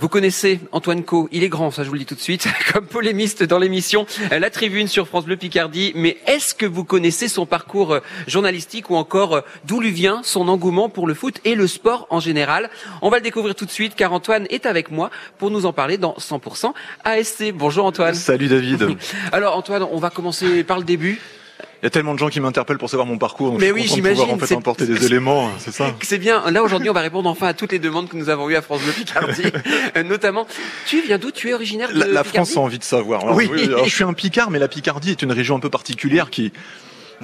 Vous connaissez Antoine Co, il est grand, ça je vous le dis tout de suite, comme polémiste dans l'émission La Tribune sur France Bleu Picardie. Mais est-ce que vous connaissez son parcours euh, journalistique ou encore euh, d'où lui vient son engouement pour le foot et le sport en général? On va le découvrir tout de suite car Antoine est avec moi pour nous en parler dans 100% ASC. Bonjour Antoine. Salut David. Alors Antoine, on va commencer par le début. Il y a tellement de gens qui m'interpellent pour savoir mon parcours. Donc Mais je oui, suis content de pouvoir j'imagine, en fait emporter des éléments, c'est ça. C'est bien. Là aujourd'hui, on va répondre enfin à toutes les demandes que nous avons eues à France Bleu Picardie, Euh, notamment. Tu viens d'où? Tu es originaire de La, la France a envie de savoir. Alors, Oui. alors, je suis un Picard, mais la Picardie est une région un peu particulière qui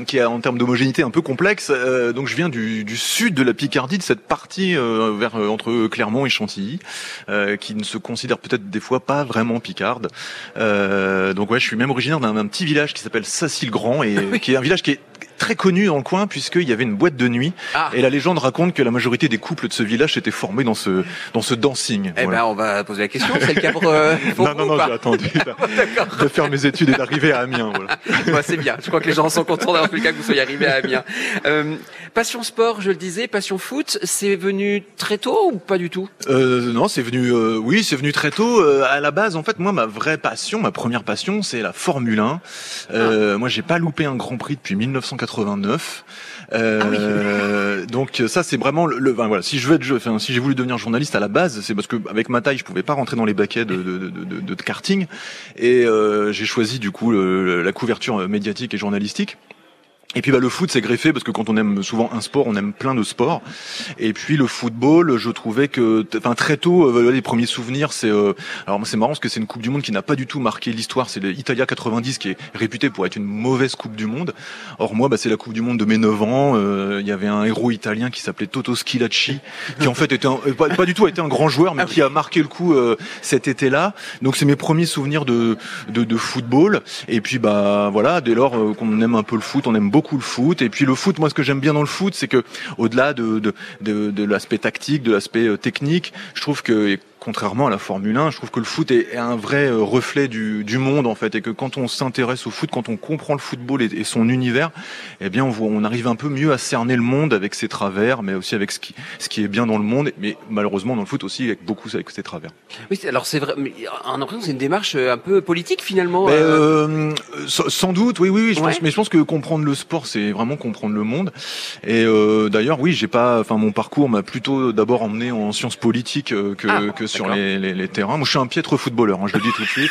qui est en termes d'homogénéité un peu complexe. Euh, donc je viens du, du sud de la Picardie, de cette partie euh, vers euh, entre Clermont et Chantilly, euh, qui ne se considère peut-être des fois pas vraiment picarde. Euh, donc ouais, je suis même originaire d'un d'un petit village qui s'appelle Sacy-le-Grand et Oui. qui est un village qui est très connu dans le coin puisqu'il y avait une boîte de nuit Ah. et la légende raconte que la majorité des couples de ce village s'étaient formés dans ce dans ce dancing. Eh Voilà. ben, on va poser la question. C'est le cas pour, euh, pour non, non, non, j'ai attendu de, de faire mes études et d'arriver à Amiens. Voilà. Ouais, c'est bien. Je crois que les gens sont contents dans tous les cas que vous soyez arrivé à Amiens. Euh, passion sport, je le disais, passion foot, c'est venu très tôt ou pas du tout? Euh, non, c'est venu, euh, oui, c'est venu très tôt. Euh, à la base, en fait, moi, ma vraie passion, ma première passion, c'est la Formule 1. Euh, Moi, j'ai pas loupé un Grand Prix depuis 1989. Euh, Donc ça, c'est vraiment le. le- voilà, si je veux être, enfin, si j'ai voulu devenir journaliste à la base, c'est parce que avec ma taille, je pouvais pas rentrer dans les baquets de, de, de, de- de karting, et euh, j'ai choisi du coup le- la couverture médiatique et journalistique. Et puis bah, le foot c'est greffé parce que quand on aime souvent un sport, on aime plein de sports. Et puis le football, je trouvais que, enfin très tôt, euh, les premiers souvenirs, c'est, euh, alors moi c'est marrant parce que c'est une Coupe du Monde qui n'a pas du tout marqué l'histoire. C'est l'Italia 90 qui est réputée pour être une mauvaise Coupe du Monde. Or moi, bah, c'est la Coupe du Monde de mes 9 ans. Euh, Il y avait un héros italien qui s'appelait Toto Schilacci, qui en fait était un, euh, pas, pas du tout été un grand joueur, mais qui a marqué le coup euh, cet été-là. Donc c'est mes premiers souvenirs de, de, de football. Et puis bah voilà, dès lors qu'on aime un peu le foot, on aime beaucoup le foot. Et puis le foot, moi ce que j'aime bien dans le foot, c'est que au-delà de, l'aspect tactique, de l'aspect euh, technique, je trouve que contrairement à la Formule 1, je trouve que le foot est, un vrai euh, reflet du, du monde en fait, et que quand on s'intéresse au foot, quand on comprend le football et, et son univers, eh bien on, voit, on arrive un peu mieux à cerner le monde avec ses travers, mais aussi avec ce qui, ce qui est bien dans le monde, mais malheureusement dans le foot aussi avec beaucoup avec ses travers. Oui, alors c'est vrai. Mais a l'impression c'est une démarche euh, un peu politique finalement. Mais, euh, euh, sans doute, oui, oui, oui. Je Ouais. pense, mais je pense que comprendre le sport, c'est vraiment comprendre le monde. Et euh, d'ailleurs, oui, j'ai pas, enfin, mon parcours m'a plutôt d'abord emmené en sciences politiques que, Ah, que sur les, les, les terrains. Moi, je suis un piètre footballeur. hein, je le dis tout de suite.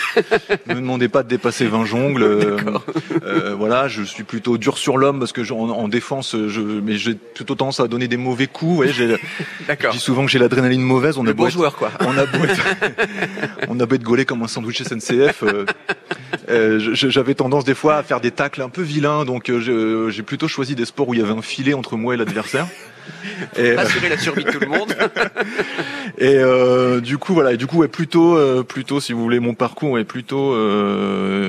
ne me demandez pas de dépasser 20 jongles. euh, euh, voilà, je suis plutôt dur sur l'homme parce que je- en, en défense, je, mais j'ai plutôt tendance à donner des mauvais coups. Vous voyez, j'ai, je dis souvent que j'ai l'adrénaline mauvaise. On Le a beau bon être- joueur quoi. on a beau être, on a beau être gaulé comme un sandwich SNCF. euh, euh, j'avais tendance des fois à faire des tacles un peu vilains, donc j'ai plutôt choisi des sports où il y avait un filet entre moi et l'adversaire. Et, euh, Assurer la survie de tout le monde. et euh, du coup voilà, et du coup ouais, plutôt, euh, plutôt si vous voulez mon parcours est plutôt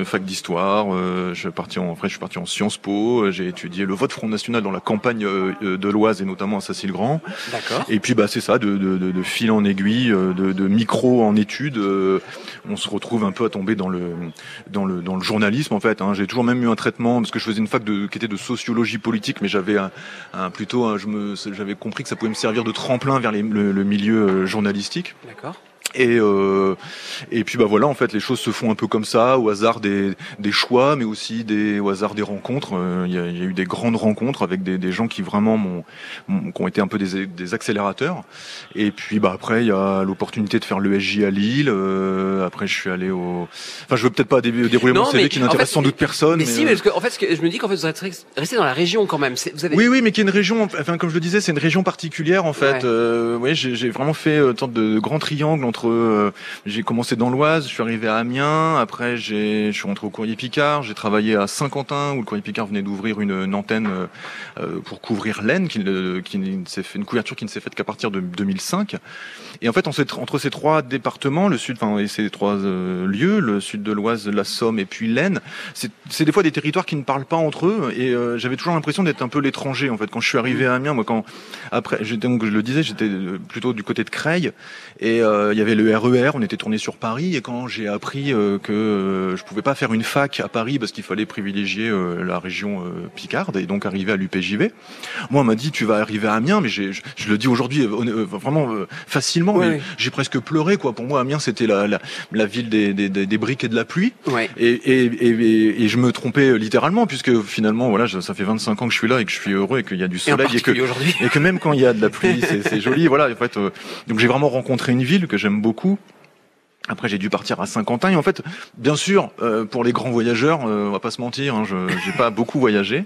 fac d'histoire. je suis parti en, après je suis parti en Sciences Po. J'ai étudié le vote Front National dans la campagne de l'Oise et notamment à Sacy-le-Grand. D'accord. Et puis bah c'est ça, de, de, de, de fil en aiguille, de, de micro en études, on se retrouve un peu à tomber dans le dans le dans le journalisme en fait. Hein. J'ai toujours même eu un traitement parce que je faisais une fac de, qui était de sociologie politique, mais j'avais un, un plutôt un- je me j'avais compris que ça pouvait me servir de tremplin vers le, le milieu euh, journalistique. D'accord. Et euh, et puis bah voilà en fait les choses se font un peu comme ça au hasard des des choix mais aussi des au hasard des rencontres Euh, il y, a, il y a eu des grandes rencontres avec des, des gens qui vraiment m'ont m'ont- qui ont été un peu des, des accélérateurs et puis bah après il y a l'opportunité de faire l'ESJ à Lille euh, après je suis allé au enfin je veux peut-être pas dé- dérouler Non, mon CV mais qui en n'intéresse fait, sans doute personne Mais, si, euh, mais parce que en fait, ce que je me dis qu'en fait, vous êtes resté dans la région quand même. Vous avez. oui, oui, mais qui est une région, enfin comme je le disais, c'est une région particulière en fait. Ouais. Euh, oui, j'ai j'ai vraiment fait euh, sorte de grand triangle entre. Euh, j'ai commencé dans l'Oise, je suis arrivé à Amiens, après je suis rentré au Courrier Picard, j'ai travaillé à Saint-Quentin où le Courrier Picard venait d'ouvrir une, antenne euh, euh, pour couvrir l'Aisne, qui, qui fait une couverture qui ne s'est faite qu'à partir de 2005. Et en fait, entre ces trois départements, le sud, enfin et ces trois lieux, le sud de l'Oise, la Somme et puis l'Aisne, c'est des fois des territoires qui ne parlent pas entre eux et j'avais toujours l'impression d'être un peu l'étranger en fait quand je suis arrivé à Amiens moi quand après donc je le disais j'étais plutôt du côté de Creil et il y avait prenais le RER, on était tourné sur Paris, et quand j'ai appris euh, que euh, je pouvais pas faire une fac à Paris parce qu'il fallait privilégier euh, la région Picarde et donc arriver à l'UPJV, moi on m'a dit tu vas arriver à Amiens, mais je, je le dis aujourd'hui vraiment facilement, mais j'ai presque pleuré quoi. Pour moi Amiens c'était la, la, la, ville des, des, des, briques et de la pluie, et, et, et, et, je me trompais littéralement puisque finalement voilà ça fait 25 ans que je suis là et que je suis heureux et qu'il y a du soleil et, que, et que même quand il y a de la pluie c'est joli, voilà. En fait, donc j'ai vraiment rencontré une ville que j'aime beaucoup après, j'ai dû partir à Saint-Quentin et en fait, bien sûr, euh, pour les grands voyageurs, euh, on va pas se mentir, hein, je j'ai pas beaucoup voyagé,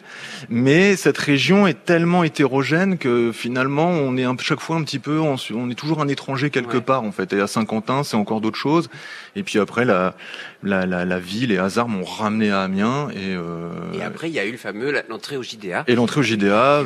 mais cette région est tellement hétérogène que finalement, on est un, chaque fois un petit peu, on, est toujours un étranger quelque part en fait. Et à Saint-Quentin, c'est encore d'autres choses. Et puis après, la, la, la, la vie, les hasards m'ont ramené à Amiens et. Euh, et après, il y a eu le fameux l'entrée au JDA. Et l'entrée au JDA.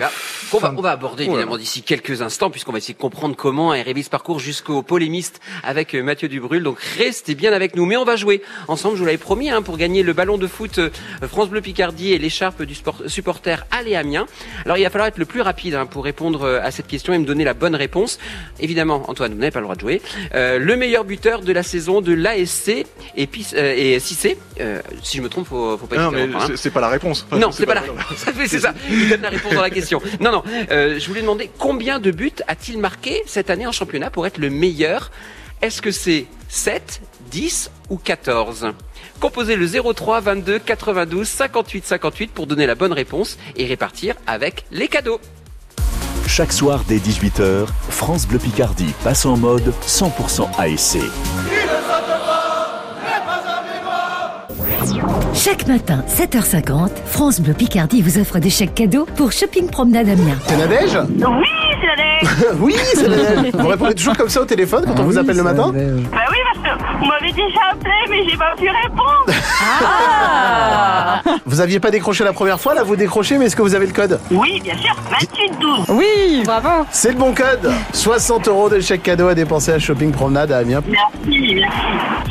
on va, on va aborder évidemment d'ici quelques instants, puisqu'on va essayer de comprendre comment est ce parcours jusqu'au polémiste avec Mathieu Dubrul. Donc restez bien avec nous. Mais on va jouer ensemble, je vous l'avais promis, hein, pour gagner le ballon de foot euh, France Bleu Picardie et l'écharpe du sport, supporter Allez Amiens. Alors il va falloir être le plus rapide hein, pour répondre euh, à cette question et me donner la bonne réponse. Évidemment, Antoine, vous n'avez pas le droit de jouer. Euh, le meilleur buteur de la saison de l'ASC et, et si c'est, si je me trompe, faut, faut pas Non, mais hein. c'est pas la réponse. non, c'est pas, la réponse. c'est ça. Il donne la réponse dans la question. Non, non. je voulais demander combien de buts a-t-il marqué cette année en championnat pour être le meilleur? Est-ce que c'est 7, 10 ou 14 Composez le 03 22 92 58 58 pour donner la bonne réponse et répartir avec les cadeaux. Chaque soir dès 18h, France Bleu Picardie passe en mode 100% ASC. Chaque matin, 7h50, France Bleu Picardie vous offre des chèques cadeaux pour Shopping Promenade Amiens. C'est Nadège Oui, c'est Oui, c'est Vous répondez toujours comme ça au téléphone quand on vous appelle le matin Bah oui, parce que vous m'avez déjà appelé, mais j'ai pas pu répondre. Ah. Vous aviez pas décroché la première fois, là vous décrochez, mais est-ce que vous avez le code Oui, bien sûr, 2812 Oui, bravo. C'est le bon code. 60 euros de chèque cadeau à dépenser à Shopping Promenade à Amiens. Merci, merci.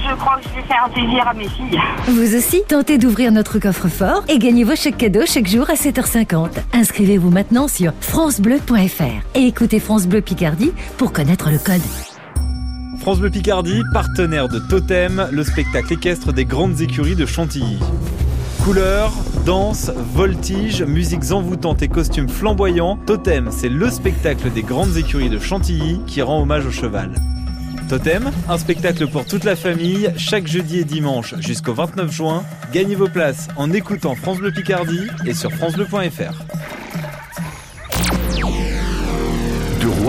Je crois que je vais faire plaisir à mes filles. Vous aussi, tentez d'ouvrir notre coffre-fort et gagnez vos chèques cadeaux chaque jour à 7h50. Inscrivez-vous maintenant sur francebleu.fr écoutez France Bleu Picardie pour connaître le code. France Bleu Picardie, partenaire de Totem, le spectacle équestre des grandes écuries de Chantilly. Couleurs, danse, voltige, musiques envoûtantes et costumes flamboyants, Totem, c'est le spectacle des grandes écuries de Chantilly qui rend hommage au cheval. Totem, un spectacle pour toute la famille, chaque jeudi et dimanche jusqu'au 29 juin. Gagnez vos places en écoutant France Bleu Picardie et sur francebleu.fr.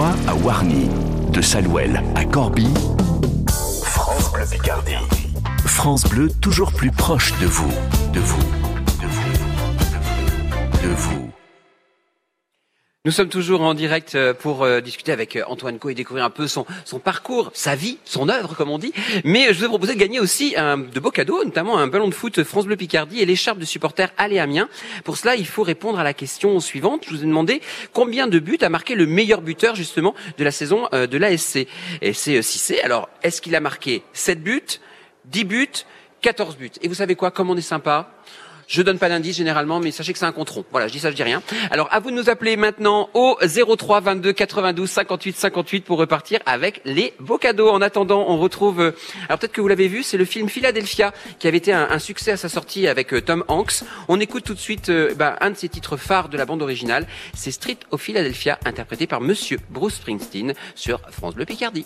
De à Warny, de Salouel à Corby, France Bleu Picardie. France Bleu toujours plus proche de vous, de vous, de vous, de vous. Nous sommes toujours en direct euh, pour euh, discuter avec euh, Antoine Co et découvrir un peu son, parcours, sa vie, son œuvre, comme on dit. Mais je vous ai proposé de gagner aussi un, de beaux cadeaux, notamment un ballon de foot France Bleu Picardie et l'écharpe de supporter Allez Amiens. Pour cela, il faut répondre à la question suivante. Je vous ai demandé combien de buts a marqué le meilleur buteur justement de la saison de l'ASC. Et c'est. Alors, est-ce qu'il a marqué 7 buts, 10 buts, 14 buts? Et vous savez quoi? Comme on est sympa je donne pas d'indice généralement, mais sachez que c'est un compte rond. Voilà, je dis ça, je dis rien. Alors à vous de nous appeler maintenant au 03 22 92 58 58 pour repartir avec les beaux cadeaux. En attendant, on retrouve. Euh, alors peut-être que vous l'avez vu, c'est le film Philadelphia qui avait été un, succès à sa sortie avec euh, Tom Hanks. On écoute tout de suite euh, bah, un de ses titres phares de la bande originale. C'est Street of Philadelphia, interprété par Monsieur Bruce Springsteen sur France Bleu Picardie.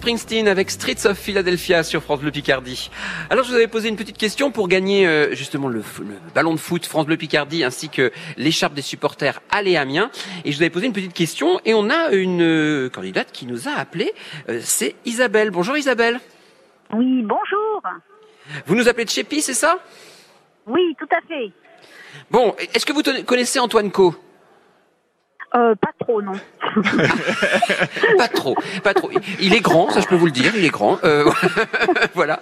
Springsteen avec Streets of Philadelphia sur France Bleu Picardie. Alors je vous avais posé une petite question pour gagner euh, justement le, le ballon de foot France Bleu Picardie ainsi que l'écharpe des supporters Allez Amiens. Et je vous avais posé une petite question et on a une euh, candidate qui nous a appelé. Euh, c'est Isabelle. Bonjour Isabelle. Oui, bonjour. Vous nous appelez de Chépi, c'est ça? Oui, tout à fait. Bon, est-ce que vous connaissez Antoine Co Euh, pas trop, non. Pas trop, pas trop. Il est grand, ça je peux vous le dire, il est grand. Euh, voilà.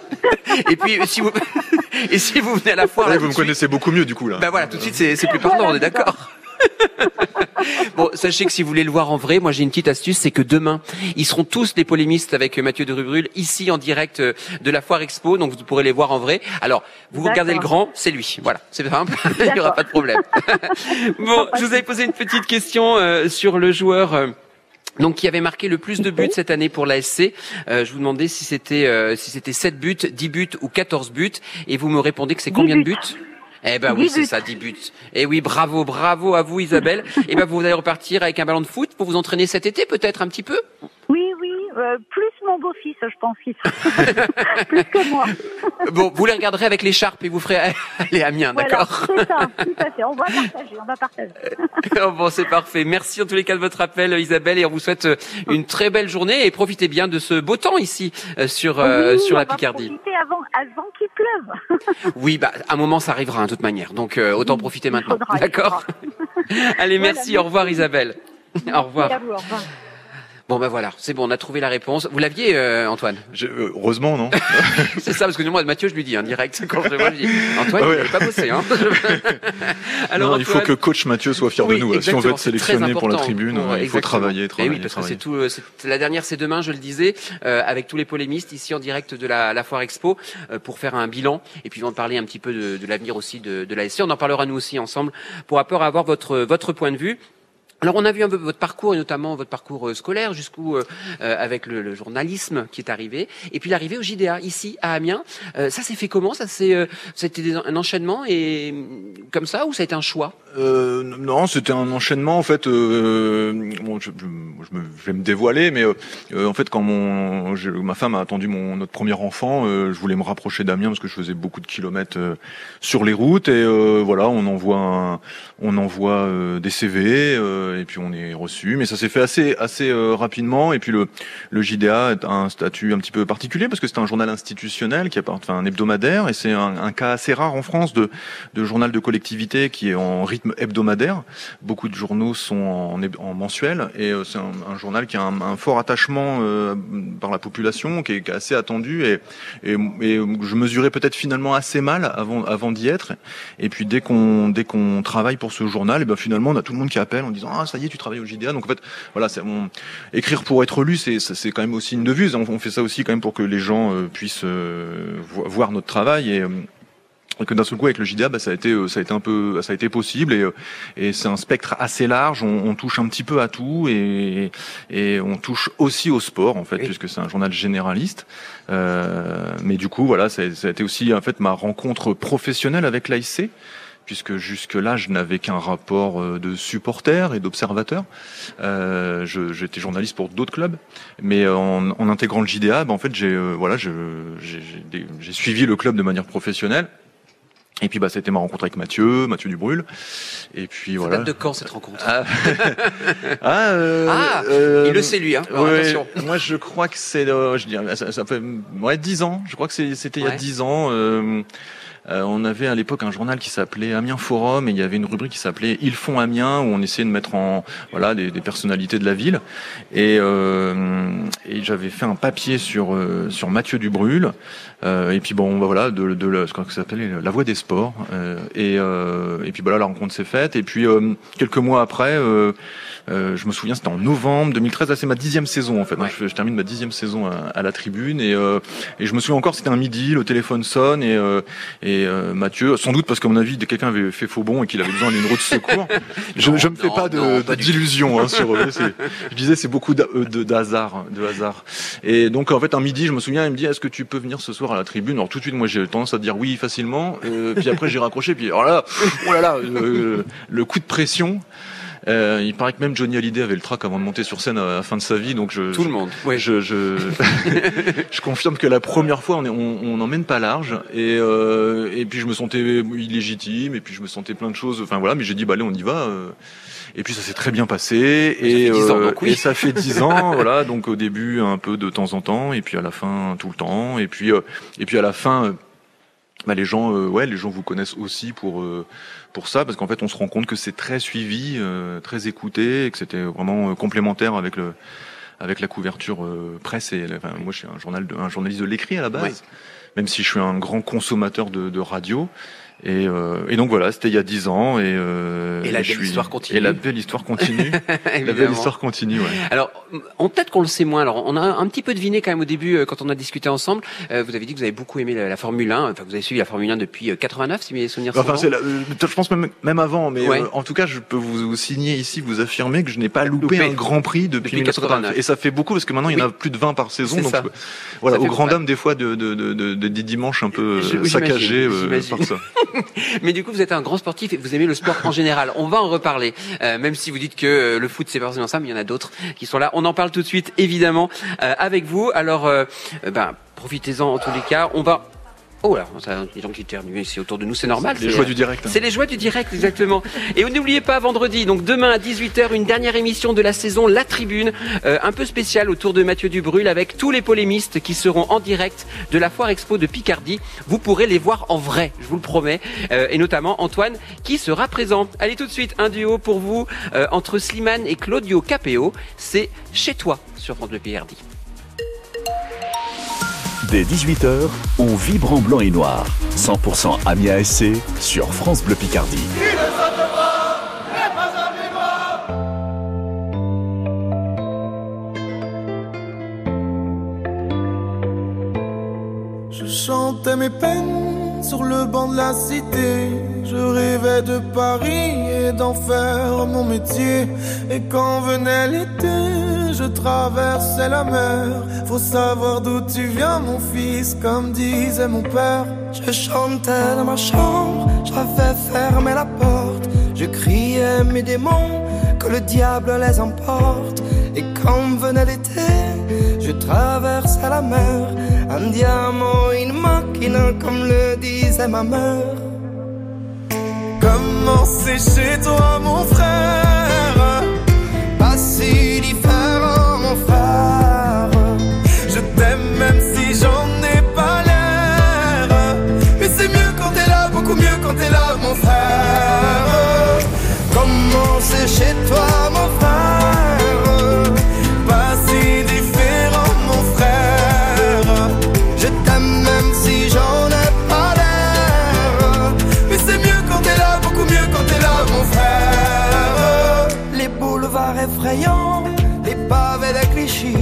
Et puis si vous et si vous venez à la foire, Ouais, là, vous me suite- connaissez beaucoup mieux du coup là. Bah voilà, tout de suite c'est c'est plus parlant, on est d'accord. bon, sachez que si vous voulez le voir en vrai, moi j'ai une petite astuce, c'est que demain, ils seront tous les polémistes avec Mathieu de Rubrul ici en direct euh, de la Foire Expo, donc vous pourrez les voir en vrai. Alors, vous regardez le grand, c'est lui. Voilà, c'est simple, il n'y aura pas de problème. bon, je vous avais posé une petite question euh, sur le joueur. euh, donc qui avait marqué le plus de buts cette année pour l'ASC. Euh, je vous demandais si c'était euh, si c'était 7 buts, 10 buts ou 14 buts et vous me répondez que c'est 10 combien de buts? Eh ben oui, 10 c'est ça, 10 buts. Et oui, bravo, bravo à vous Isabelle. Et ben vous allez repartir avec un ballon de foot pour vous entraîner cet été peut-être un petit peu? Oui, euh, plus mon beau-fils, je pense qu'il plus que moi. Bon, vous les regarderez avec l'écharpe et vous ferez aller à Amiens, Voilà, d'accord c'est ça, tout à fait. On va partager, on va partager. Oh, Bon, c'est parfait. Merci en tous les cas de votre appel Isabelle et on vous souhaite euh, une très belle journée et profitez bien de ce beau temps ici euh, sur euh, Oui, sur on la va Picardie. profiter avant, avant qu'il pleuve. Oui, bah, à un moment, ça arrivera, hein, de toute manière. Donc, euh, autant Oui, profiter maintenant. D'accord Allez, Voilà, merci. Au revoir, Isabelle. Au revoir. Bon, ben voilà, c'est bon, on a trouvé la réponse. Vous l'aviez, euh, Antoine? Euh, heureusement non. C'est ça, parce que moi, Mathieu, je lui dis, hein, direct, quand je le vois, je dis, Antoine, Ah ouais. il pas bossé, hein. Non, il faut que coach Mathieu soit fier Oui, de nous. là. Si on veut être sélectionné pour la tribune, Ouais, il faut travailler, travailler, oui, parce que travailler. c'est tout. euh, la dernière, c'est demain, je le disais, euh, avec tous les polémistes ici en direct de la, la foire expo euh, pour faire un bilan et puis on va parler un petit peu de, de l'avenir aussi de, de l'ASC. On en parlera nous aussi ensemble pour avoir avoir votre votre point de vue. Alors on a vu un peu votre parcours et notamment votre parcours euh, scolaire jusqu'où euh, euh, avec le, journalisme qui est arrivé et puis l'arrivée au JDA ici à Amiens. Euh, ça s'est fait comment? Ça euh, c'était un enchaînement et hum, comme ça ou ça a été un choix? Non, c'était un enchaînement en fait. Je, vais me dévoiler, mais en fait, quand mon, ma femme a attendu mon notre premier enfant, je voulais me rapprocher d'Amiens parce que je faisais beaucoup de kilomètres sur les routes et voilà, on envoie on envoie des CV. Euh, euh, et puis on est reçu. Mais ça s'est fait assez assez euh, rapidement. Et puis le le JDA a un statut un petit peu particulier parce que c'est un journal institutionnel qui appartient un hebdomadaire et c'est un, un, cas assez rare en France de de journal de collectivité qui est en rythme hebdomadaire. Beaucoup de journaux sont en, en mensuel et c'est un, un, journal qui a un, un fort attachement par la population, qui est, qui est assez attendu et, et, et je mesurais peut-être finalement assez mal avant avant d'y être. Et puis dès qu'on dès qu'on travaille pour ce journal, et ben finalement on a tout le monde qui appelle en disant ah ça y est tu travailles au JDA. Donc en fait voilà, c'est écrire pour être lu, c'est c'est quand même aussi une devise. On, on, fait ça aussi quand même pour que les gens euh, puissent euh, voir notre travail et et que d'un seul coup avec le JDA bah, ça a été ça a été un peu ça a été possible et, et c'est un spectre assez large on, on, touche un petit peu à tout et, et on touche aussi au sport en fait oui. puisque c'est un journal généraliste euh, mais du coup voilà ça, ça, a été aussi en fait ma rencontre professionnelle avec l'AIC puisque jusque-là, je n'avais qu'un rapport de supporter et d'observateur. Euh, J'étais journaliste pour d'autres clubs, mais en, en, intégrant le JDA, bah, en fait, j'ai euh, voilà, j'ai suivi le club de manière professionnelle. Et puis bah c'était ma rencontre avec Mathieu, Mathieu Dubrul. Et puis ça voilà. date de quand cette rencontre? Ah, ah, euh, ah euh, il le sait lui. Hein. Alors, ouais, attention. Moi je crois que c'est, euh, je dirais, ça, ça, fait ouais dix ans. Je crois que c'était il y a dix ans. Euh, euh, on avait à l'époque un journal qui s'appelait Amiens Forum et il y avait une rubrique qui s'appelait Ils font Amiens où on essayait de mettre en voilà des, des personnalités de la ville. Et, euh, et j'avais fait un papier sur euh, sur Mathieu Dubrul. Euh, et puis bon bah, voilà de, de, ce qu'on s'appelait la voix des sports. Et et puis voilà la rencontre s'est faite. Et puis quelques mois après euh, je me souviens, c'était en novembre 2013. Là, c'est ma dixième saison en fait. Ouais. Je, je, termine ma dixième saison à, à la tribune et, euh, et, je me souviens encore, c'était un midi, le téléphone sonne et, euh, et Mathieu, sans doute parce qu'à mon avis, quelqu'un avait fait faux bon et qu'il avait besoin d'une roue de secours. je, je me fais pas d'illusions hein, sur eux. Je disais, c'est beaucoup de, de, hasard, de hasard. Et donc en fait, un midi, je me souviens, il me dit, est-ce que tu peux venir ce soir à la tribune? Alors tout de suite, moi, j'ai tendance à dire oui facilement. puis après, j'ai raccroché. Puis alors là, oh là là, le coup de pression. Euh, il paraît que même Johnny Hallyday avait le trac avant de monter sur scène à la fin de sa vie, donc je tout le monde. Oui. Je je, je confirme que la première fois on n'emmène on, on pas large et euh, et puis je me sentais illégitime et puis je me sentais plein de choses. Enfin voilà, mais j'ai dit bah allez on y va. Euh. Et puis ça s'est très bien passé et, ça ans, donc, oui. et ça fait dix ans, voilà. Donc au début un peu de temps en temps et puis à la fin tout le temps et puis et puis à la fin bah, les gens, euh, ouais, les gens vous connaissent aussi pour euh, pour ça, parce qu'en fait, on se rend compte que c'est très suivi, euh, très écouté, et que c'était vraiment complémentaire avec le avec la couverture presse. Et enfin, moi, je suis un journal, de, un journaliste de l'écrit à la base, oui. même si je suis un grand consommateur de, de radio. Et, euh, et, donc voilà, c'était il y a dix ans et, euh, et la et belle je histoire continue. Et la belle histoire continue. la belle histoire continue. Ouais. Alors, on peut-être qu'on le sait moins. Alors, on a un petit peu deviné quand même au début euh, quand on a discuté ensemble. Euh, vous avez dit que vous avez beaucoup aimé la, la, Formule 1. Enfin, vous avez suivi la Formule 1 depuis 89, si mes souvenirs enfin, sont bons. La, je pense même, même avant, mais ouais. en tout cas, je peux vous, signer ici, vous affirmer que je n'ai pas loupé, loupé, un Grand Prix depuis, depuis 1989. Et ça fait beaucoup parce que maintenant il y en a plus de 20 par saison. Donc ça. voilà, ça au grand des fois de, de, de, de, des dimanches un peu saccagés par ça. mais du coup, vous êtes un grand sportif et vous aimez le sport en général. On va en reparler, euh, même si vous dites que euh, le foot c'est pas forcément ça, mais il y en a d'autres qui sont là. On en parle tout de suite, évidemment, euh, avec vous. Alors, ben, profitez-en en tous les cas. On va Oh là, ça, les gens qui éternuent ici autour de nous, c'est normal. C'est les joies du direct. Hein. C'est les joies du direct, exactement. Et n'oubliez pas, vendredi, donc demain à 18h, une dernière émission de la saison La Tribune, euh, un peu spéciale autour de Mathieu Dubrul, avec tous les polémistes qui seront en direct de la Foire Expo de Picardie. Vous pourrez les voir en vrai, je vous le promets. Euh, et notamment Antoine, qui sera présent. Allez tout de suite, un duo pour vous, euh, entre Slimane et Claudio Capéo. C'est Chez toi, sur France Bleu Picardie. Dès 18h, on vibre en blanc et noir. 100% Amiens SC sur France Bleu Picardie. Je chantais mes peines sur le banc de la cité. Je rêvais de Paris et d'en faire mon métier. Et quand venait l'été, je traversais la mer. Faut savoir d'où tu viens, mon fils, comme disait mon père. Je chantais dans ma chambre, j'avais fermé la porte. Je criais mes démons, que le diable les emporte. Et quand venait l'été, je traversais la mer. Un diamant, une machine, comme le disait ma mère. Comment c'est chez toi, mon frère? Chez toi, mon frère. Pas si différent, mon frère. Je t'aime même si j'en ai pas l'air. Mais c'est mieux quand t'es là, beaucoup mieux quand t'es là, mon frère. Les boulevards effrayants, les pavés de Clichy,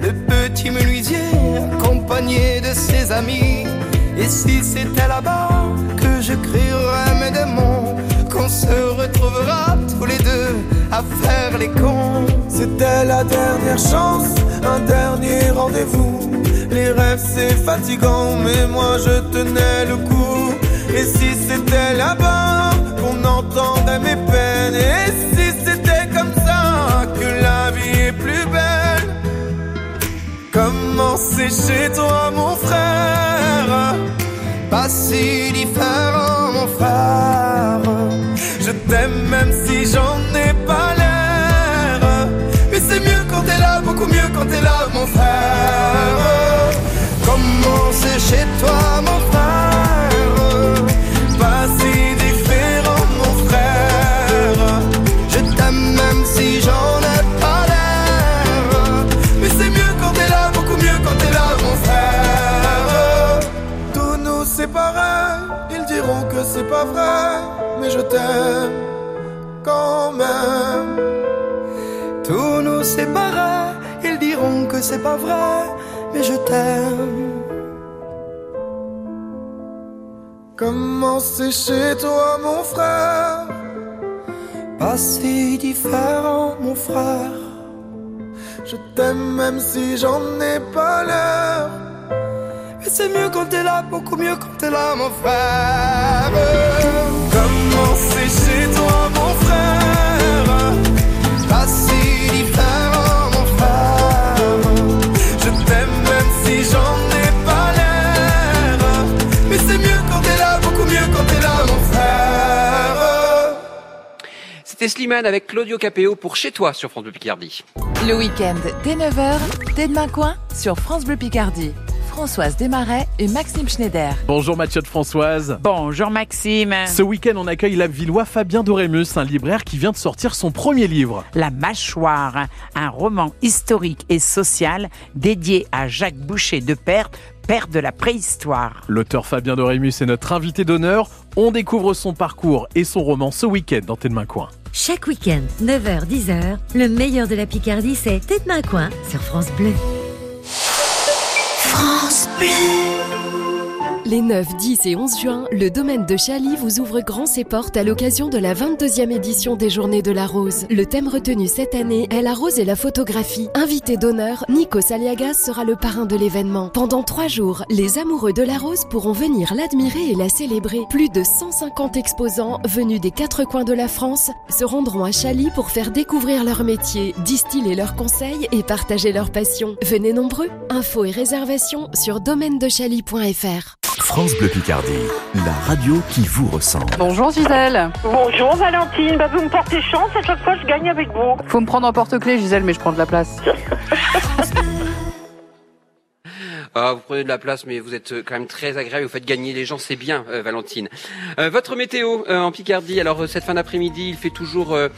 le petit menuisier accompagné de ses amis. Et si c'était là-bas faire les cons. C'était la dernière chance, un dernier rendez-vous. Les rêves c'est fatigant, mais moi je tenais le coup. Et si c'était là-bas qu'on entendait mes peines, et si c'était comme ça que la vie est plus belle? Comment c'est chez toi, mon frère? Pas si différent, mon frère. Je t'aime même si j'en quand t'es là, mon frère. Comment c'est chez toi, mon frère? Pas si différent, mon frère. Je t'aime même si j'en ai pas l'air. Mais c'est mieux quand t'es là, beaucoup mieux quand t'es là, mon frère. Tous nous séparer, ils diront que c'est pas vrai, mais je t'aime quand même. Tous nous diront c'est pas vrai, mais je t'aime. Comment c'est chez toi, mon frère? Pas si différent, mon frère. Je t'aime même si j'en ai pas l'air. Mais c'est mieux quand t'es là, beaucoup mieux quand t'es là, mon frère. Comment c'est chez toi, mon frère? C'était Slimane avec Claudio Capéo pour Chez toi sur France Bleu Picardie. Le week-end, dès 9h, T'es de main coin sur France Bleu Picardie. Françoise Desmarais et Maxime Schneider. Bonjour Mathieu de Françoise. Bonjour Maxime. Ce week-end, on accueille l'Avillois Fabien Dorémus, un libraire qui vient de sortir son premier livre. La Mâchoire, un roman historique et social dédié à Jacques Boucher de Perthes, père de la préhistoire. L'auteur Fabien Dorémus est notre invité d'honneur. On découvre son parcours et son roman ce week-end dans Tête de Main Coin. Chaque week-end, 9h, 10h, le meilleur de la Picardie, c'est Tête Main Coin sur France Bleu. France Bleu. Les 9, 10 et 11 juin, le domaine de Chaly vous ouvre grand ses portes à l'occasion de la 22e édition des Journées de la Rose. Le thème retenu cette année est la rose et la photographie. Invité d'honneur, Nico Saliagas sera le parrain de l'événement. Pendant trois jours, les amoureux de la rose pourront venir l'admirer et la célébrer. Plus de 150 exposants venus des quatre coins de la France se rendront à Chaly pour faire découvrir leur métier, distiller leurs conseils et partager leur passion. Venez nombreux. Infos et réservations sur domaine-de-chaly.fr. France Bleu Picardie, la radio qui vous ressemble. Bonjour Gisèle. Bonjour Valentine, bah, vous me portez chance, à chaque fois je gagne avec vous. Faut me prendre en porte-clés Gisèle, mais je prends de la place. Ah, vous prenez de la place, mais vous êtes euh, quand même très agréable. Vous faites gagner les gens, c'est bien, euh, Valentine. Euh, votre météo euh, en Picardie. Alors cette fin d'après-midi, il fait toujours euh,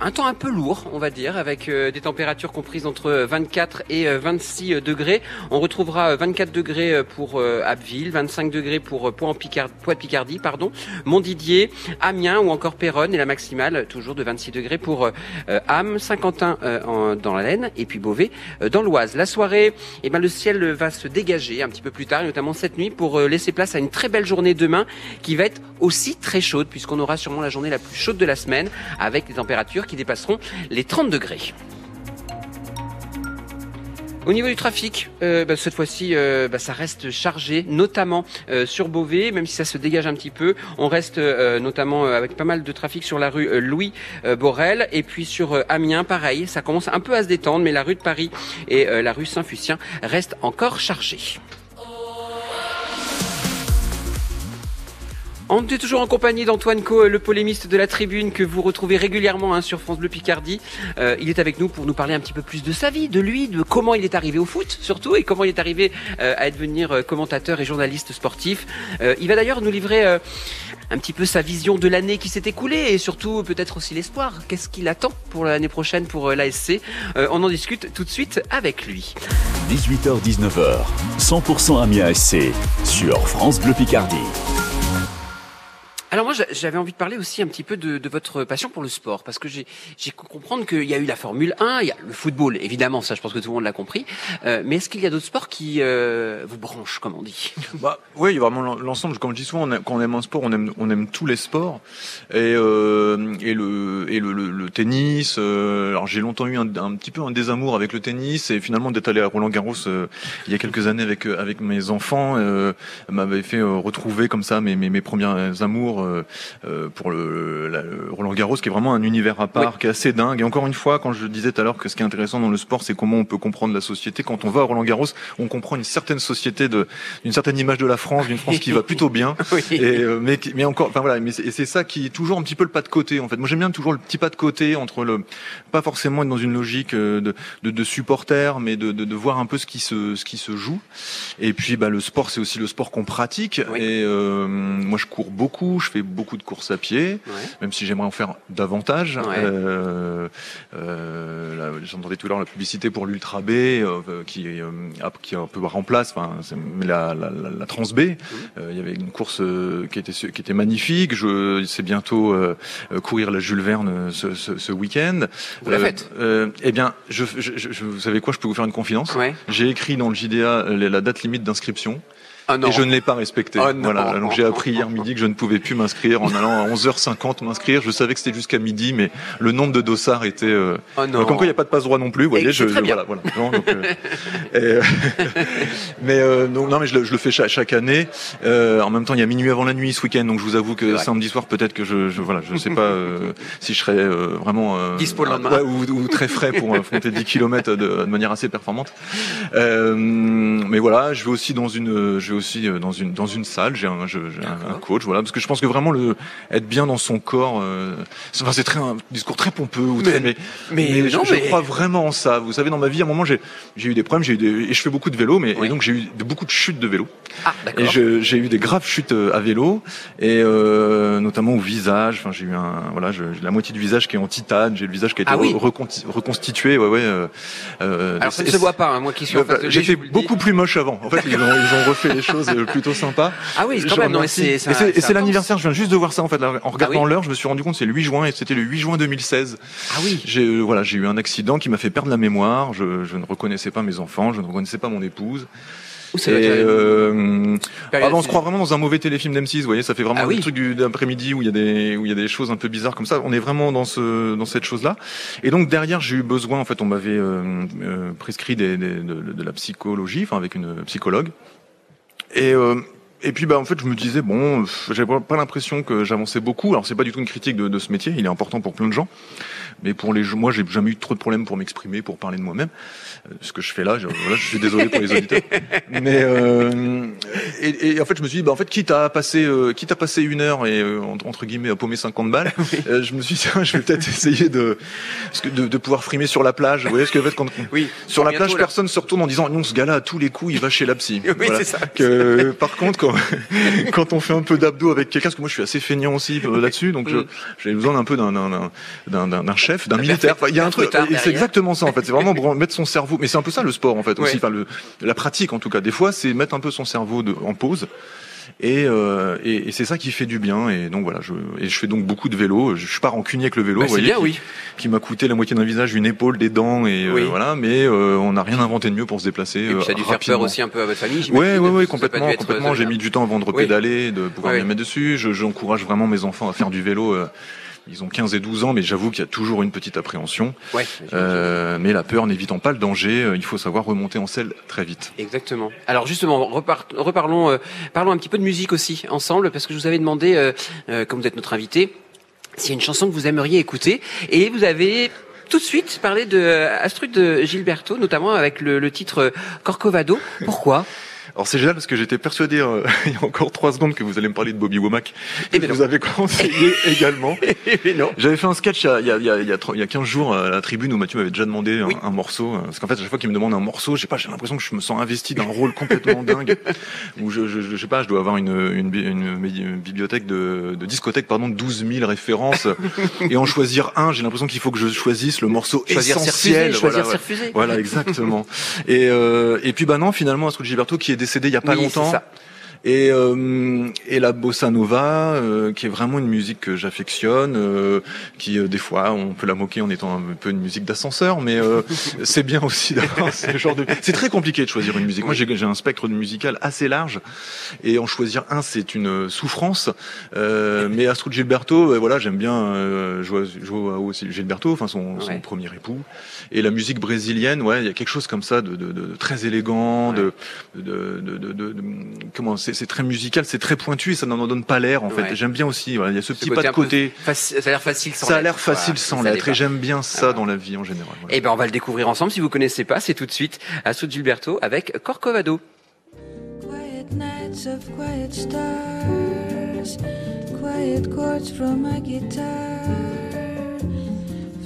un temps un peu lourd, on va dire, avec euh, des températures comprises entre 24 et euh, 26 degrés. On retrouvera euh, 24 degrés euh, pour euh, Abbeville, 25 degrés pour euh, Pau-en-Picardie, Picardie, pardon, Montdidier, Amiens ou encore Péronne et la maximale euh, toujours de 26 degrés pour euh, euh, Ham, Saint-Quentin euh, en- dans la Laine et puis Beauvais euh, dans l'Oise. La soirée, eh ben le ciel euh, va se dégager un petit peu plus tard, et notamment cette nuit, pour euh, laisser place à une très belle journée demain qui va être aussi très chaude puisqu'on aura sûrement la journée la plus chaude de la semaine avec des températures qui dépasseront les 30 degrés. Au niveau du trafic, euh, bah, cette fois-ci, euh, bah, ça reste chargé, notamment euh, sur Beauvais, même si ça se dégage un petit peu. On reste notamment avec pas mal de trafic sur la rue Louis Borel, et puis sur Amiens, pareil, ça commence un peu à se détendre, mais la rue de Paris et la rue Saint-Fucien restent encore chargées. On est toujours en compagnie d'Antoine Co, le polémiste de la tribune que vous retrouvez régulièrement hein, sur France Bleu Picardie. Euh, il est avec nous pour nous parler un petit peu plus de sa vie, de lui, de comment il est arrivé au foot surtout et comment il est arrivé euh, à devenir euh, commentateur et journaliste sportif. Euh, il va d'ailleurs nous livrer euh, un petit peu sa vision de l'année qui s'est écoulée et surtout peut-être aussi l'espoir. Qu'est-ce qu'il attend pour l'année prochaine pour euh, l'ASC On en discute tout de suite avec lui. 18h-19h, 100% Amiens SC sur France Bleu Picardie. Alors moi j'a- j'avais envie de parler aussi un petit peu de, de votre passion pour le sport parce que j'ai comprendre qu'il y a eu la Formule 1, il y a le football évidemment ça je pense que tout le monde l'a compris, Euh, mais est-ce qu'il y a d'autres sports qui euh, vous branchent comme on dit? Bah, oui, vraiment l'en- l'ensemble. Comme je dis souvent, quand on aime un sport, on aime, on aime tous les sports. Et, euh, et le, et le, le, le tennis. euh, alors j'ai longtemps eu un, petit peu un désamour avec le tennis et finalement d'être allé à Roland Garros euh, il y a quelques années avec euh, avec mes enfants m'avait fait retrouver comme ça mes mes, mes premiers amours euh, euh, pour le, la- le Roland Garros, qui est vraiment un univers à part, qui est assez dingue. Et encore une fois, quand je disais tout à l'heure que ce qui est intéressant dans le sport, c'est comment on peut comprendre la société. Quand on va à Roland Garros, on comprend une certaine société de, une certaine image de la France, d'une France qui va plutôt bien. Et, euh, mais, mais encore, enfin voilà, mais c'est, et c'est ça qui est toujours un petit peu le pas de côté. En fait, moi j'aime bien toujours le petit pas de côté entre le, pas forcément être dans une logique euh, de, de, de supporter, mais de, de, de voir un peu ce qui se, ce qui se joue. Et puis bah le sport, c'est aussi le sport qu'on pratique. Et euh, moi je cours beaucoup, je fais beaucoup de courses à pied, même si j'aimerais en faire davantage. Euh, euh, là, J'entendais tout à l'heure la publicité pour l'Ultra B, euh, qui, euh, qui un peu remplace, la, la, la, la Trans B. Euh, il y avait une course euh, qui était qui était magnifique. Je c'est bientôt euh, euh, courir la Jules Verne euh, ce, ce, ce week-end. Vous la Euh, faites euh, Eh bien, je, je, je, je- vous savez quoi Je peux vous faire une confidence. J'ai écrit dans le JDA euh, la date limite d'inscription. Non. Et je ne l'ai pas respecté. Oh non. voilà. Donc j'ai appris hier midi que je ne pouvais plus m'inscrire en allant à 11h50 m'inscrire. Je savais que c'était jusqu'à midi, mais le nombre de dossards était. Euh... Non. Comme quoi il n'y a pas de passe droit non plus. Vous voyez, je, voilà, voilà. Non, donc, euh, euh, mais euh, donc, non, mais je le, je le fais chaque, chaque année. Euh, en même temps, il y a minuit avant la nuit ce week-end, donc je vous avoue que samedi soir, peut-être que je, je voilà, je sais pas euh, si je serai euh, vraiment euh, Dispo le lendemain. ouais, ou, ou très frais pour affronter 10 km de, de manière assez performante. Euh, mais voilà, je vais aussi dans une, je vais aussi euh, dans une dans une salle. J'ai un, je- coach, voilà, parce que je pense que vraiment le être bien dans son corps, euh, c'est enfin, très un discours très pompeux ou très, mais, mais je, non, je mais- crois vraiment en ça. Vous savez, dans ma vie, à un moment, j'ai j'ai eu des problèmes, j'ai eu des, et je fais beaucoup de vélo, mais et donc j'ai eu de- beaucoup de chutes de vélo. Ah, d'accord. Et j'ai eu des graves chutes euh, à vélo, et euh, notamment au visage. Enfin, j'ai eu un, voilà, j'ai la moitié du visage qui est en titane. J'ai le visage qui a été Ah oui. reconstitué. Ouais, ouais. euh, Alors ça ne se voit pas, hein, moi qui suis lui, J'étais beaucoup plus moche avant. En fait, ils ont, ils ont refait les choses euh, plutôt sympas. Ah oui, quand Je même, non, mais c'est- c'est- c'est l'anniversaire. Je viens juste de voir ça en fait. En regardant Ah oui l'heure, je me suis rendu compte que c'est le 8 juin et c'était le 8 juin 2016. Ah oui. J'ai euh, voilà, j'ai eu un accident qui m'a fait perdre la mémoire. Je, je ne reconnaissais pas mes enfants, je ne reconnaissais pas mon épouse. ça Et euh, ah bah, on se croit vraiment dans un mauvais téléfilm d'M6, vous voyez, ça fait vraiment Ah oui. truc du- d'après-midi où il y a des où il y a des choses un peu bizarres comme ça. On est vraiment dans ce dans cette chose-là. Et donc derrière, j'ai eu besoin, en fait, on m'avait euh, euh, prescrit des, des- de, de la psychologie, enfin avec une psychologue. Et euh, et puis bah en fait je me disais bon j'avais pas- l'impression que j'avançais beaucoup. Alors c'est pas du tout une critique de ce métier. Il est important pour plein de gens mais pour les moi j'ai jamais eu trop de problèmes pour m'exprimer pour parler de moi-même Euh, ce que je fais là je, voilà, je suis désolé pour les auditeurs mais euh, et, et en fait je me suis dit bah en fait quitte à passer euh, quitte à passer une heure et euh, entre guillemets à paumer 50 balles euh, je me suis dit tiens, je vais peut-être essayer de, de de pouvoir frimer sur la plage vous voyez ce que en fait quand oui, sur la bientôt, plage là. personne se retourne en disant non ce gars-là à tous les coups il va chez la psy Oui, c'est ça. que par contre quand quand on fait un peu d'abdos avec quelqu'un parce que moi je suis assez feignant aussi euh, là-dessus donc Mm. j'ai besoin d'un peu d'un d'un d'un d'un- d'un chef d'un militaire Enfin, il y a un truc c'est exactement ça en fait c'est vraiment mettre son cerveau mais c'est un peu ça le sport en fait aussi enfin le la pratique en tout cas des fois c'est mettre un peu son cerveau de, en pause et, euh, et, et c'est ça qui fait du bien et donc voilà je et je fais donc beaucoup de vélo je suis pas rancunier avec le vélo Bah, vous c'est voyez bien, qui, oui. qui m'a coûté la moitié d'un visage une épaule des dents et euh, Oui. voilà mais euh, on n'a rien inventé de mieux pour se déplacer Et puis ça a euh, dû faire peur aussi un peu à votre famille. Ouais, j'imagine. ouais, complètement, complètement. euh, J'ai mis du temps avant de Oui. repédaler, de pouvoir me mettre dessus. Je- J'encourage vraiment mes enfants à faire du vélo. Ils ont 15 et 12 ans, mais j'avoue qu'il y a toujours une petite appréhension. Ouais, Euh, mais la peur n'évitant pas le danger, euh, il faut savoir remonter en selle très vite. Exactement. Alors justement, repart- reparlons, euh, parlons un petit peu de musique aussi ensemble, parce que je vous avais demandé, euh, euh, comme vous êtes notre invité, s'il y a une chanson que vous aimeriez écouter, et vous avez tout de suite parlé de Astrud de Gilberto, notamment avec le, le titre Corcovado. Pourquoi? Alors c'est génial parce que j'étais persuadé euh, il y a encore trois secondes que vous allez me parler de Bobby Womack. Eh que ben vous avez conseillé également. Mais non. J'avais fait un sketch il y a, il y a, il y a, il y a tro- il y a 15 jours à la tribune où Mathieu m'avait déjà demandé un, un morceau. euh, Parce qu'en fait, à chaque fois qu'il me demande un morceau, je sais pas, j'ai l'impression que je me sens investi d'un rôle complètement dingue. Où je, je, je sais pas, je dois avoir une, une, une, bi- une bibliothèque de, de discothèque, pardon, de 12 000 références. et en choisir un, j'ai l'impression qu'il faut que je choisisse le morceau Choisir, essentiel. refuser, choisir, Voilà, c'est refuser. Voilà, exactement. et, euh, et puis bah non, finalement, Astrud Gilberto qui est décédé il y a pas Oui, longtemps. ça. Et, euh, et la bossa nova, euh, qui est vraiment une musique que j'affectionne, euh, qui euh, des fois on peut la moquer en étant un peu une musique d'ascenseur, mais euh, c'est bien aussi d'avoir ce genre de. C'est très compliqué de choisir une musique. Moi, j'ai un spectre musical assez large, et en choisir un, c'est une souffrance. Euh, mais Astrud Gilberto, voilà, j'aime bien euh, Joao, Gilberto, enfin son, son Ouais. premier époux, et la musique brésilienne, ouais, il y a quelque chose comme ça de, de, de très élégant, de, de, de- de- comment c'est très musical, c'est très pointu et ça n'en donne pas l'air en fait. Ouais. J'aime bien aussi. Voilà, il y a ce petit côté pas de côté. faci- ça a l'air facile sans Ça a l'air facile quoi. sans l'être et j'aime bien ça dans la vie en général. voilà. Eh ben, on va le découvrir ensemble. Si vous connaissez pas, c'est tout de suite Astrid Gilberto avec Corcovado. Quiet nights of quiet stars, quiet chords from my guitar,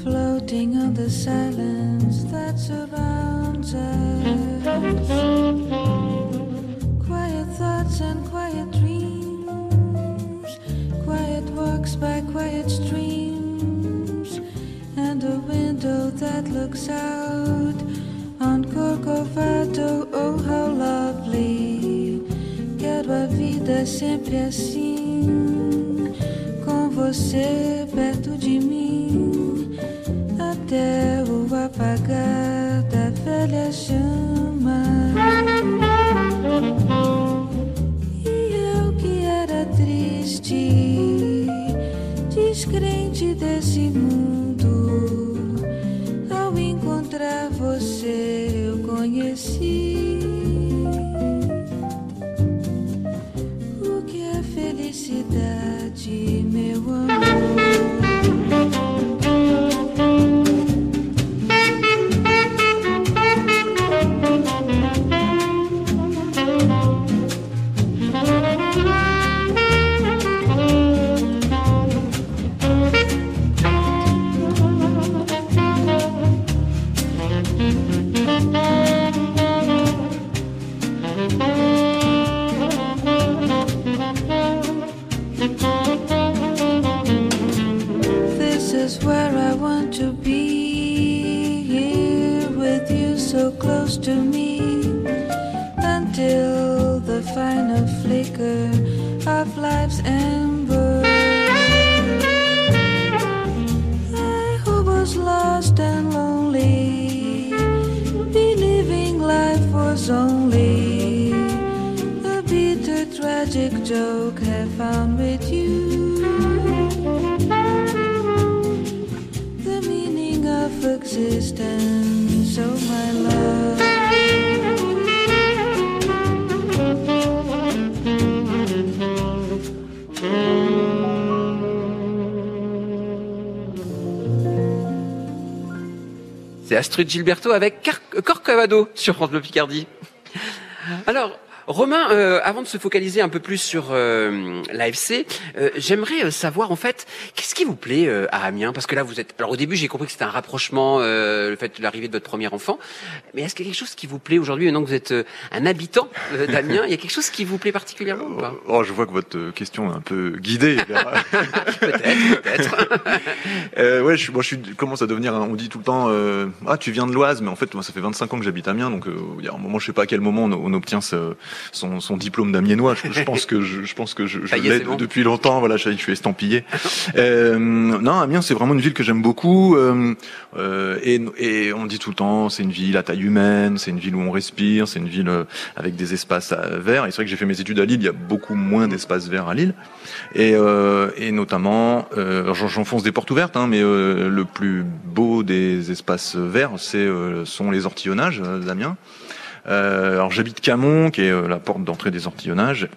floating on the silence that surrounds us. And quiet dreams, quiet walks by quiet streams, and a window that looks out on Corcovado. Oh, how lovely! Quero a vida sempre assim, com você perto de mim, até o apagar da velha chama. Descrente desse mundo, ao encontrar você eu conheci C'est Astrid Gilberto avec Corcovado sur France Bleu Picardie. Alors, Romain, euh, avant de se focaliser un peu plus sur euh, l'AFC, euh, j'aimerais euh, savoir en fait, qu'est-ce qui vous plaît euh, à Amiens? Parce que là, vous êtes. Alors au début, j'ai compris que c'était un rapprochement, euh, le fait de l'arrivée de votre premier enfant. Mais est-ce qu'il y a quelque chose qui vous plaît aujourd'hui, maintenant que vous êtes euh, un habitant d'Amiens Il y a quelque chose qui vous plaît particulièrement ou pas? Oh, je vois que votre question est un peu guidée. Peut-être, peut-être. Euh, ouais, je, moi, je suis, commence à devenir. On dit tout le temps, euh, ah, tu viens de l'Oise, mais en fait, moi, ça fait 25 ans que j'habite Amiens, donc euh, il y a un moment, je sais pas à quel moment on, on obtient ce- son, son diplôme d'amiénois. Je, je pense que je, je pense que je, je l'ai bon. depuis longtemps. Voilà, je, suis estampillé. euh, non, Amiens, c'est vraiment une ville que j'aime beaucoup. euh, euh, et, et on dit tout le temps, c'est une ville à taille humaine, c'est une ville où on respire, c'est une ville euh, avec des espaces euh, verts. Et c'est vrai que j'ai fait mes études à Lille, il y a beaucoup moins d'espaces verts à Lille. Et, euh, et notamment, euh, j'enfonce des portes ouvertes, hein, mais euh, le plus beau des espaces verts, c'est euh, sont les ortillonnages d'Amiens. Euh, alors j'habite Camon, qui est euh, la porte d'entrée des ortillonnages.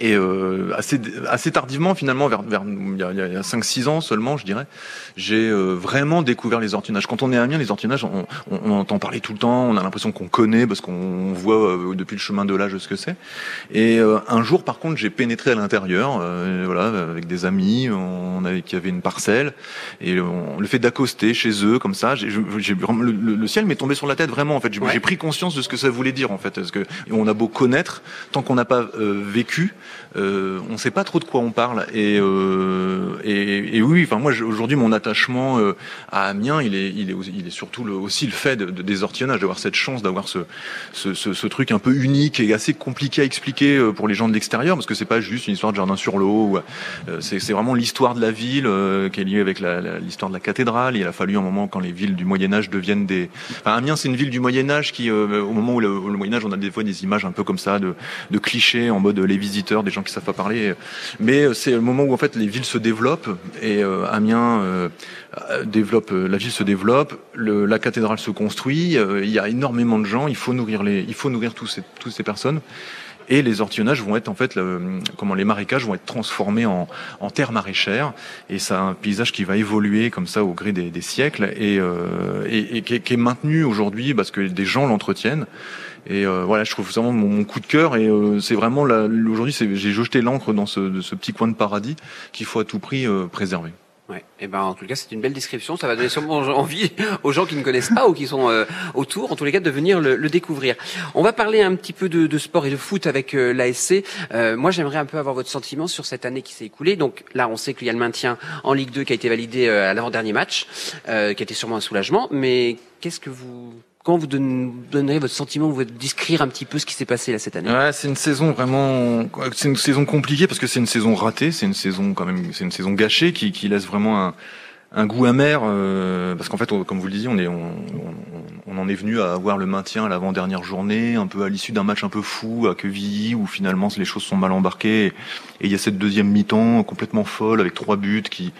Et euh, assez, assez tardivement, finalement, vers, vers il y a, a 5-6 ans seulement, je dirais, j'ai euh, vraiment découvert les ortinages. Quand on est Amiens, les ortinages, on, on, on entend parler tout le temps, on a l'impression qu'on connaît parce qu'on voit euh, depuis le chemin de l'âge ce que c'est. Et euh, un jour, par contre, j'ai pénétré à l'intérieur, euh, voilà, avec des amis, on avait, qui avaient une parcelle, et on- le fait d'accoster chez eux comme ça, j'ai, j'ai le- le ciel m'est tombé sur la tête vraiment. En fait, j'ai, j'ai pris conscience de ce que ça voulait dire en fait, parce que on a beau connaître, tant qu'on n'a pas euh, vécu, euh, on ne sait pas trop de quoi on parle. Et, euh, et, oui, enfin moi aujourd'hui mon attachement euh, à Amiens, il est, surtout aussi le fait de, de- des ortinages, d'avoir cette chance, d'avoir ce, truc un peu unique et assez compliqué à expliquer euh, pour les gens de l'extérieur, parce que c'est pas juste une histoire de jardin sur l'eau. euh, c'est, vraiment l'histoire de la ville qui est liée avec l'histoire de la cathédrale. Il a fallu un moment quand les villes du Moyen Âge deviennent des. Enfin, Amiens, c'est une ville du Moyen Âge qui, au moment où le, Moyen Âge, on a des fois des images un peu comme ça de clichés en mode les visiteurs, des gens qui savent pas parler. Mais euh, c'est le moment où en fait les villes se développent et euh, Amiens euh, développe, la ville se développe, la cathédrale se construit. il y a énormément de gens. Il faut nourrir les, il faut nourrir toutes ces personnes. Et les ortillonnages vont être en fait, comment les marécages vont être transformés en, en terres maraîchères. Et ça un paysage qui va évoluer comme ça au gré des, siècles et, qui est maintenu aujourd'hui parce que des gens l'entretiennent. Et euh, voilà, je trouve vraiment mon, coup de cœur. Et euh, c'est vraiment aujourd'hui, j'ai jeté l'encre dans ce, de ce petit coin de paradis qu'il faut à tout prix euh, préserver. Ouais. Et ben en tout cas c'est une belle description. Ça va donner sûrement envie aux gens qui ne connaissent pas ou qui sont euh, autour, en tous les cas, de venir le, le découvrir. On va parler un petit peu de, de sport et de foot avec euh, l'ASC. Euh, moi j'aimerais un peu avoir votre sentiment sur cette année qui s'est écoulée. Donc là on sait qu'il y a le maintien en Ligue 2 qui a été validé euh, à l'avant-dernier match, euh, qui a été sûrement un soulagement. Mais qu'est-ce que vous Comment vous donne- donnerez votre sentiment, vous décrire un petit peu ce qui s'est passé là cette année Ouais, c'est une saison vraiment, c'est une saison compliquée parce que c'est une saison ratée, c'est une saison quand même, c'est une saison gâchée qui, qui laisse vraiment un, un goût amer euh, parce qu'en fait, comme vous le disiez, on est, on- on en est venu à avoir le maintien à l'avant-dernière journée, un peu à l'issue d'un match un peu fou à Quevilly où finalement les choses sont mal embarquées et il y a cette deuxième mi-temps complètement folle avec trois buts qui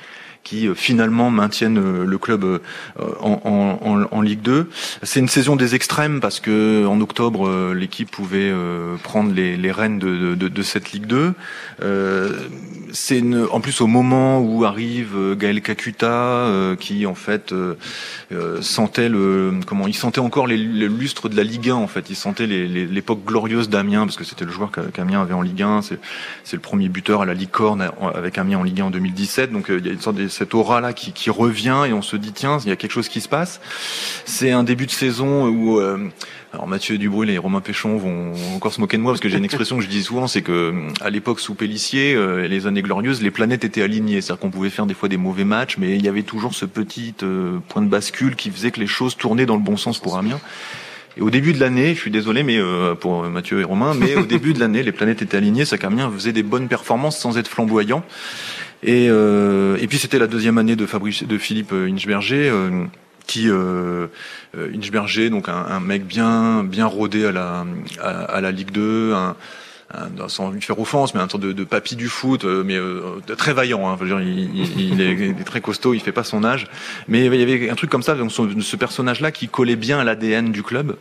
qui euh, finalement maintiennent euh, le club euh, en, en, en, Ligue 2. C'est une saison des extrêmes parce que en octobre l'équipe pouvait prendre les, les rênes de, de, de cette Ligue 2. Euh, c'est en plus au moment où arrive Gaël Kakuta qui en fait sentait le comment il sentait encore les, le lustre de la Ligue 1 en fait il sentait les- les- l'époque glorieuse d'Amiens parce que c'était le joueur qu'a- qu'Amiens avait en Ligue 1 c'est le premier buteur à la licorne avec Amiens en Ligue 1 en 2017 donc il y a une sorte de cette aura là qui, qui revient et on se dit tiens il y a quelque chose qui se passe c'est un début de saison où euh, alors Mathieu Dubrul et Romain Péchon vont encore se moquer de moi parce que j'ai une expression que je dis souvent, c'est que à l'époque sous Pellissier, euh, les années glorieuses, les planètes étaient alignées, c'est-à-dire qu'on pouvait faire des fois des mauvais matchs, mais il y avait toujours ce petit euh, point de bascule qui faisait que les choses tournaient dans le bon sens pour Amiens. Et au début de l'année, je suis désolé, mais euh, pour Mathieu et Romain, mais au début de l'année, les planètes étaient alignées, c'est qu'Amiens faisait des bonnes performances sans être flamboyant. Et, euh, et puis c'était la deuxième année de, Philippe Inchberger, euh, qui euh, euh, Inchberger, donc un, mec bien bien rodé à la à, la Ligue 2, un, un- sans lui faire offense, mais un sorte de, papy du foot, euh, mais euh, très vaillant. Hein, il, est, très costaud, il fait pas son âge. Mais il y avait un truc comme ça, ce personnage-là qui collait bien à l'ADN du club.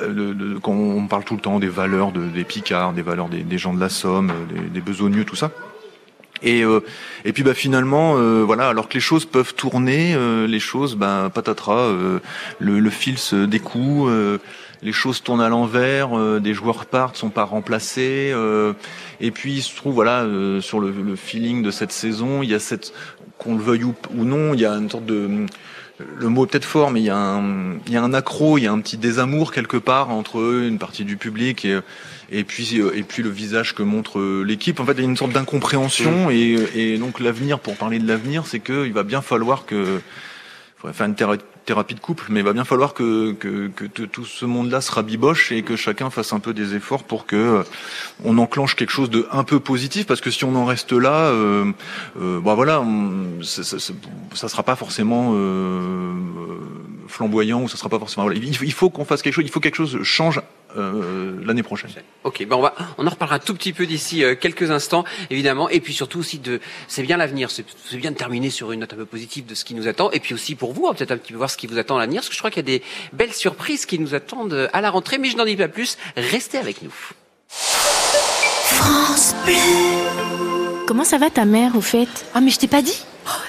Euh, le- quand on parle tout le temps des valeurs de, des Picards, des valeurs des, gens de la Somme, euh, des, des besogneux, tout ça. Et, euh, et puis bah finalement euh, voilà alors que les choses peuvent tourner euh, les choses bah patatras euh, le, le fil se découe euh, les choses tournent à l'envers euh, des joueurs partent sont pas remplacés et puis il se trouve voilà sur le, le feeling de cette saison il y a cette qu'on le veuille ou, ou non il y a une sorte de le mot est peut-être fort, mais il y, a un, il y a un accro, il y a un petit désamour quelque part entre eux, une partie du public et, et puis et puis le visage que montre l'équipe. En fait, il y a une sorte d'incompréhension et, et donc l'avenir, pour parler de l'avenir, c'est qu'il va bien falloir que faudrait faire une théra- thérapie de couple, mais il va bien falloir que, que, que tout ce monde-là se rabiboche et que chacun fasse un peu des efforts pour que euh, on enclenche quelque chose de un peu positif, parce que si on en reste là, euh, euh, bah voilà, ça, ça, sera pas forcément euh, flamboyant ou ça sera pas forcément. voilà. Il, il faut qu'on fasse quelque chose, il faut que quelque chose change euh, l'année prochaine. Ok, ben on va, on en reparlera un tout petit peu d'ici euh, quelques instants, évidemment, et puis surtout aussi de, c'est bien l'avenir, c'est c'est bien de terminer sur une note un peu positive de ce qui nous attend, et puis aussi pour vous, hein, peut-être un petit peu voir ce qui vous attend à l'avenir, parce que je crois qu'il y a des belles surprises qui nous attendent à la rentrée, mais je n'en dis pas plus. Restez avec nous. France Bleu. Comment ça va ta mère au fait? Ah mais je t'ai pas dit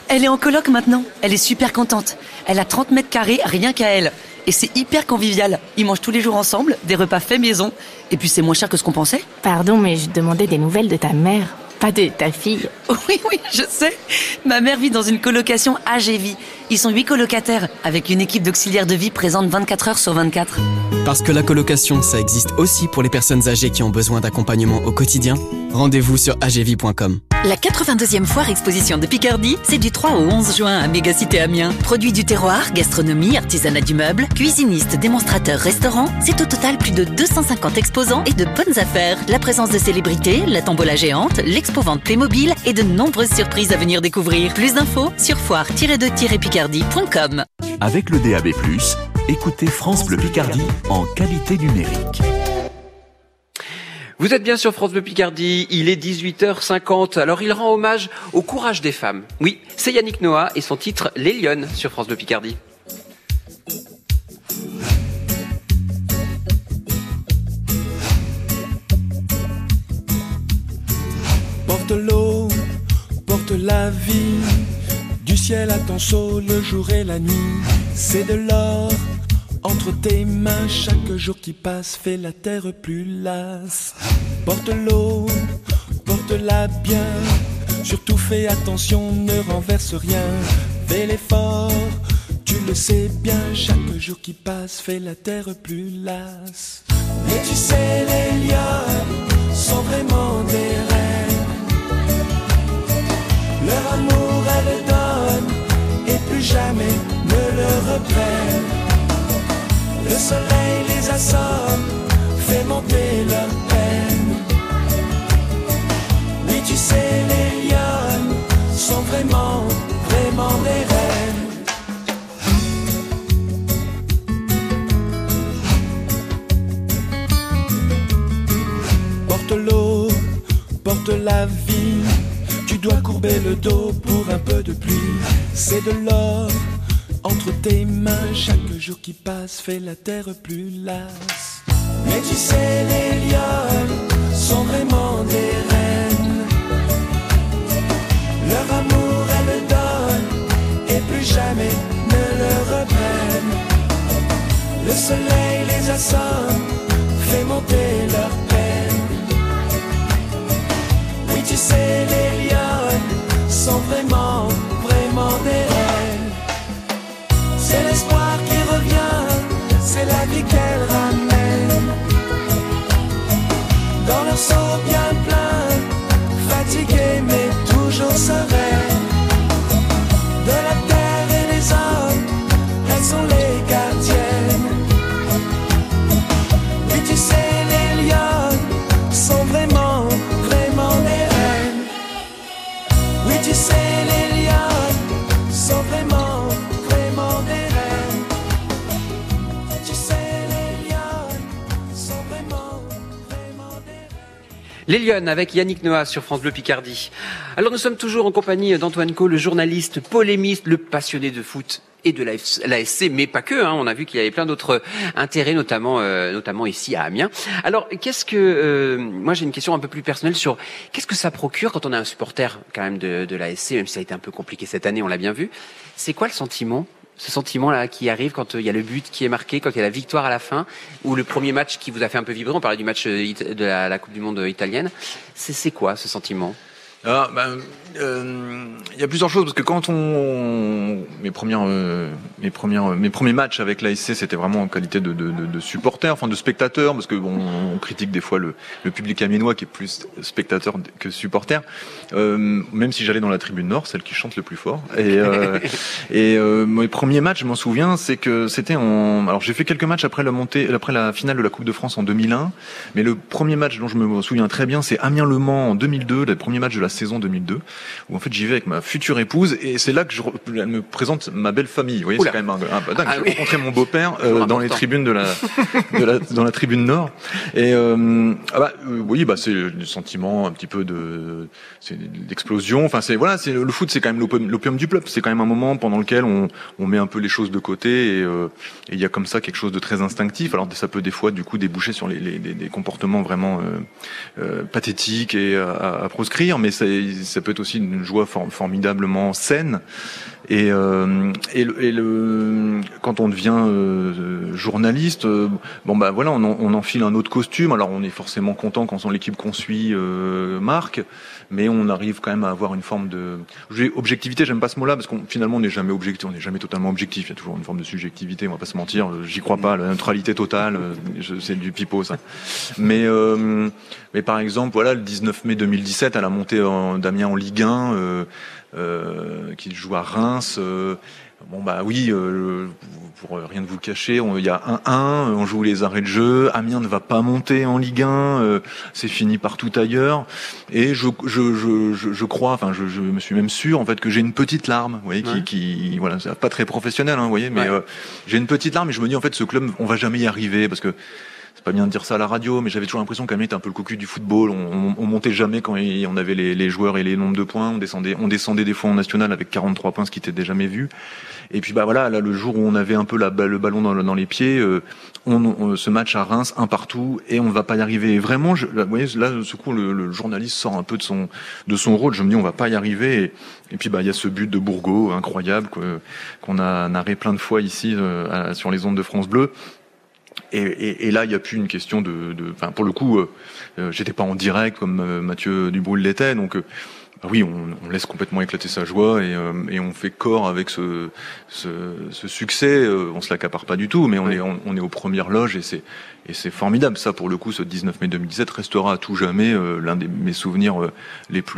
Elle est en coloc maintenant. Elle est super contente. Elle a 30 mètres carrés rien qu'à elle. Et c'est hyper convivial. Ils mangent tous les jours ensemble, des repas faits maison. Et puis c'est moins cher que ce qu'on pensait. Pardon, mais je demandais des nouvelles de ta mère, pas de ta fille. Oui, oui, je sais. Ma mère vit dans une colocation AGV. Ils sont huit colocataires, avec une équipe d'auxiliaires de vie présente 24 heures sur 24. Parce que la colocation, ça existe aussi pour les personnes âgées qui ont besoin d'accompagnement au quotidien. Rendez-vous sur agv.com. La 82e foire exposition de Picardie, c'est du 3 au 11 juin à Mégacité Amiens. Produits du terroir, gastronomie, artisanat du meuble, cuisinistes, démonstrateurs, restaurants, c'est au total plus de 250 exposants et de bonnes affaires. La présence de célébrités, la tombola géante, l'expo-vente Playmobil et de nombreuses surprises à venir découvrir. Plus d'infos sur Avec le DAB+, écoutez France Bleu Picardie en qualité numérique. Vous êtes bien sur France Bleu Picardie, il est 18h50. Alors il rend hommage au courage des femmes. Oui, c'est Yannick Noah et son titre Les Lyonnes sur France Bleu Picardie. Porte l'eau, porte la vie, ciel à ton saut le jour et la nuit. C'est de l'or entre tes mains, chaque jour qui passe fait la terre plus lasse. Porte l'eau, porte-la bien, surtout fais attention, ne renverse rien. Fais l'effort, tu le sais bien, chaque jour qui passe fait la terre plus lasse. Mais tu sais, les lions sont vraiment des reines. Leur amour, jamais ne le reprennent. Le soleil les assomme, fait monter leur peine. Oui, tu sais, les lionnes sont vraiment, vraiment des reines. Porte l'eau, porte la vie. Dois courber le dos pour un peu de pluie. C'est de l'or entre tes mains. Chaque jour qui passe fait la terre plus lasse. Mais tu sais, les lionnes sont vraiment des reines. Leur amour, elles le donnent et plus jamais ne le reprennent. Le soleil les assomme, sont vraiment, vraiment des reines. C'est l'espoir qui revient, c'est la vie qu'elle ramène. Dans leur seau bien Les Lyonnes avec Yannick Noah sur France Bleu Picardie. Alors nous sommes toujours en compagnie d'Antoine Co, le journaliste, polémiste, le passionné de foot et de l'ASC, mais pas que. Hein, on a vu qu'il y avait plein d'autres intérêts, notamment, euh, notamment ici à Amiens. Alors, qu'est-ce que euh, moi j'ai une question un peu plus personnelle sur qu'est-ce que ça procure quand on a un supporter quand même de, de l'ASC, même si ça a été un peu compliqué cette année, on l'a bien vu. C'est quoi le sentiment ce sentiment-là qui arrive quand euh, il y a le but qui est marqué, quand il y a la victoire à la fin, ou le premier match qui vous a fait un peu vibrer, on parlait du match euh, de la, Coupe du Monde euh, italienne, c'est quoi ce sentiment? Ah, ben, euh, il y a plusieurs choses parce que quand on mes premières euh, mes premières mes premiers matchs avec l'ASC c'était vraiment en qualité de, de, de, de supporter enfin de spectateur parce que bon on critique des fois le, le public amiénois qui est plus spectateur que supporter. Euh, même si j'allais dans la tribune nord celle qui chante le plus fort. Et et mes premiers matchs je m'en souviens c'est que c'était en alors j'ai fait quelques matchs après la montée après la finale de la Coupe de France en 2001 mais le premier match dont je me souviens très bien c'est Amiens Le Mans en 2002 le premier match de la saison 2002, où en fait j'y vais avec ma future épouse, et c'est là que je, elle me présente ma belle famille. Vous voyez, c'est quand même un, un- bah, dingue. Ah J'ai oui. rencontré mon beau-père euh, dans les tribunes de la, de la- dans la tribune nord. Et euh, ah bah, euh, oui, bah c'est le sentiment un petit peu de c'est l'explosion. Enfin, c'est voilà, c'est le foot, c'est quand même l'opium du peuple. C'est quand même un moment pendant lequel on, on met un peu les choses de côté et il y a comme ça quelque chose de très instinctif. Alors ça peut des fois du coup déboucher sur les, les- les- des comportements vraiment pathétiques et à, à- à proscrire, mais ça, peut être aussi une joie for- formidablement saine. Et, euh, et, le, et le- quand on devient euh, journaliste, euh, bon bah voilà, on, on enfile un autre costume. Alors on est forcément content quand son l'équipe qu'on suit euh, marque, mais on arrive quand même à avoir une forme de objectivité. J'aime pas ce mot-là parce qu'on finalement on n'est jamais objectif, on n'est jamais totalement objectif. Il y a toujours une forme de subjectivité. On va pas se mentir. euh, J'y crois pas. La neutralité totale, euh, c'est du pipeau ça. Mais mais par exemple, voilà, le 19 mai 2017, à la montée en, Damien en Ligue 1, euh, euh, qui joue à Reims. euh, Bon bah oui, euh, pour rien de vous cacher, on- il y a 1-1, on joue les arrêts de jeu, Amiens ne va pas monter en Ligue 1, euh, c'est fini partout ailleurs, et je, je, je, je, crois, enfin je, je me suis même sûr en fait que j'ai une petite larme, vous voyez, qui, Ouais. qui voilà, c'est pas très professionnel, hein, vous voyez, mais Ouais. euh, j'ai une petite larme et je me dis en fait ce club, on va jamais y arriver parce que pas bien de dire ça à la radio, mais j'avais toujours l'impression qu'Amiens était un peu le cocu du football. On, on, on montait jamais quand il- on avait les, les joueurs et les nombres de points. On descendait, on descendait des fois en national avec 43 points, ce qui était jamais vu. Et puis bah voilà, là le jour où on avait un peu la, le ballon dans, dans les pieds, euh, on, on- ce match à Reims, un partout, et on ne va pas y arriver. Et vraiment, je, là, vous voyez, là, ce coup, le, le journaliste sort un peu de son de son rôle. Je me dis, on va pas y arriver. Et, puis bah il y a ce but de Bourgo incroyable qu'on a narré plein de fois ici euh, sur les ondes de France Bleu. Et, et, et là, il n'y a plus une question de, de, pour le coup, euh, euh, j'étais pas en direct comme euh, Mathieu Dubroul l'était, donc. euh, bah oui, on, on laisse complètement éclater sa joie et, euh, et on fait corps avec ce, ce, ce succès. Euh, on se l'accapare pas du tout, mais on est on, est aux premières loges et c'est et c'est formidable. Ça, pour le coup, ce 19 mai 2017 restera à tout jamais l'un des mes souvenirs les plus